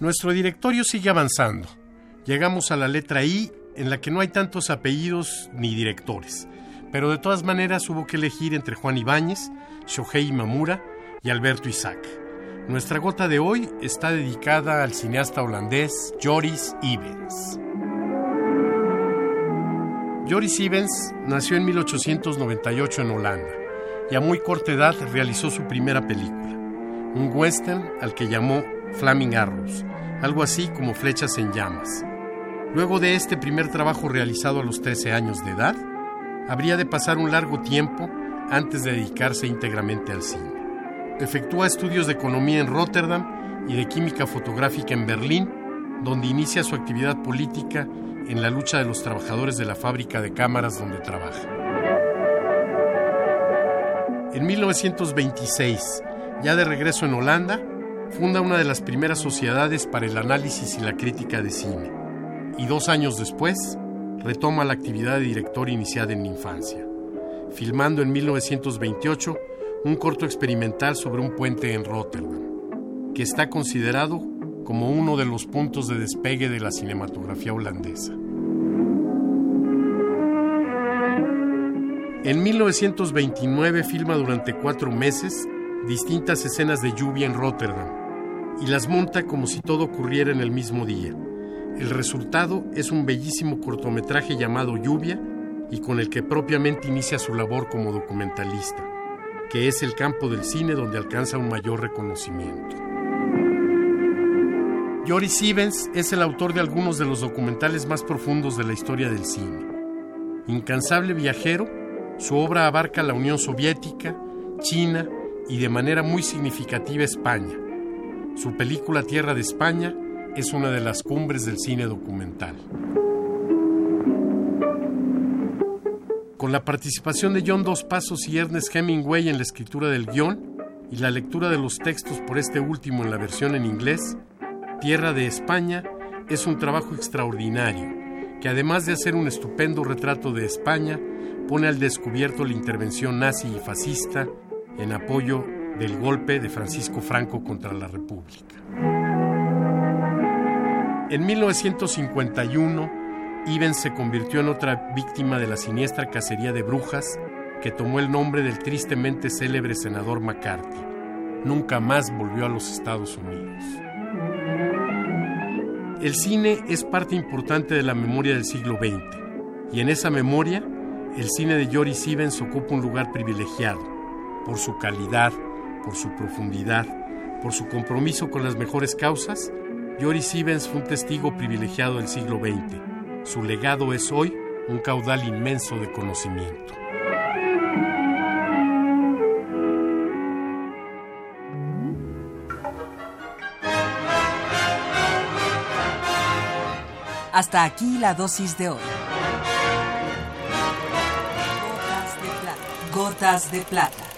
Nuestro directorio sigue avanzando. Llegamos a la letra I, en la que no hay tantos apellidos ni directores, pero de todas maneras hubo que elegir entre Juan Ibáñez, Shohei Mamura y Alberto Isaac. Nuestra gota de hoy está dedicada al cineasta holandés Joris Ivens. Joris Ivens nació en 1898 en Holanda y a muy corta edad realizó su primera película, un western al que llamó Flaming Arrows, algo así como Flechas en Llamas. Luego de este primer trabajo realizado a los 13 años de edad, habría de pasar un largo tiempo antes de dedicarse íntegramente al cine. Efectúa estudios de economía en Rotterdam y de química fotográfica en Berlín, donde inicia su actividad política en la lucha de los trabajadores de la fábrica de cámaras donde trabaja. En 1926, ya de regreso en Holanda, funda una de las primeras sociedades para el análisis y la crítica de cine. Y dos años después, retoma la actividad de director iniciada en la infancia, filmando en 1928 un corto experimental sobre un puente en Rotterdam, que está considerado como uno de los puntos de despegue de la cinematografía holandesa. En 1929 filma durante cuatro meses distintas escenas de lluvia en Rotterdam y las monta como si todo ocurriera en el mismo día. El resultado es un bellísimo cortometraje llamado Lluvia y con el que propiamente inicia su labor como documentalista, que es el campo del cine donde alcanza un mayor reconocimiento. Joris Stevens es el autor de algunos de los documentales más profundos de la historia del cine. Incansable viajero, su obra abarca la Unión Soviética, China y de manera muy significativa España. Su película Tierra de España es una de las cumbres del cine documental. Con la participación de John Dos Pasos y Ernest Hemingway en la escritura del guion y la lectura de los textos por este último en la versión en inglés, Tierra de España es un trabajo extraordinario que además de hacer un estupendo retrato de España, pone al descubierto la intervención nazi y fascista en apoyo del golpe de Francisco Franco contra la República. En 1951, Ivens se convirtió en otra víctima de la siniestra cacería de brujas que tomó el nombre del tristemente célebre senador McCarthy. Nunca más volvió a los Estados Unidos. El cine es parte importante de la memoria del siglo XX y en esa memoria el cine de Joris Ivens ocupa un lugar privilegiado por su calidad, por su profundidad, por su compromiso con las mejores causas. Joris Ivens fue un testigo privilegiado del siglo XX. Su legado es hoy un caudal inmenso de conocimiento. Hasta aquí la dosis de hoy. Gotas de plata. Gotas de plata.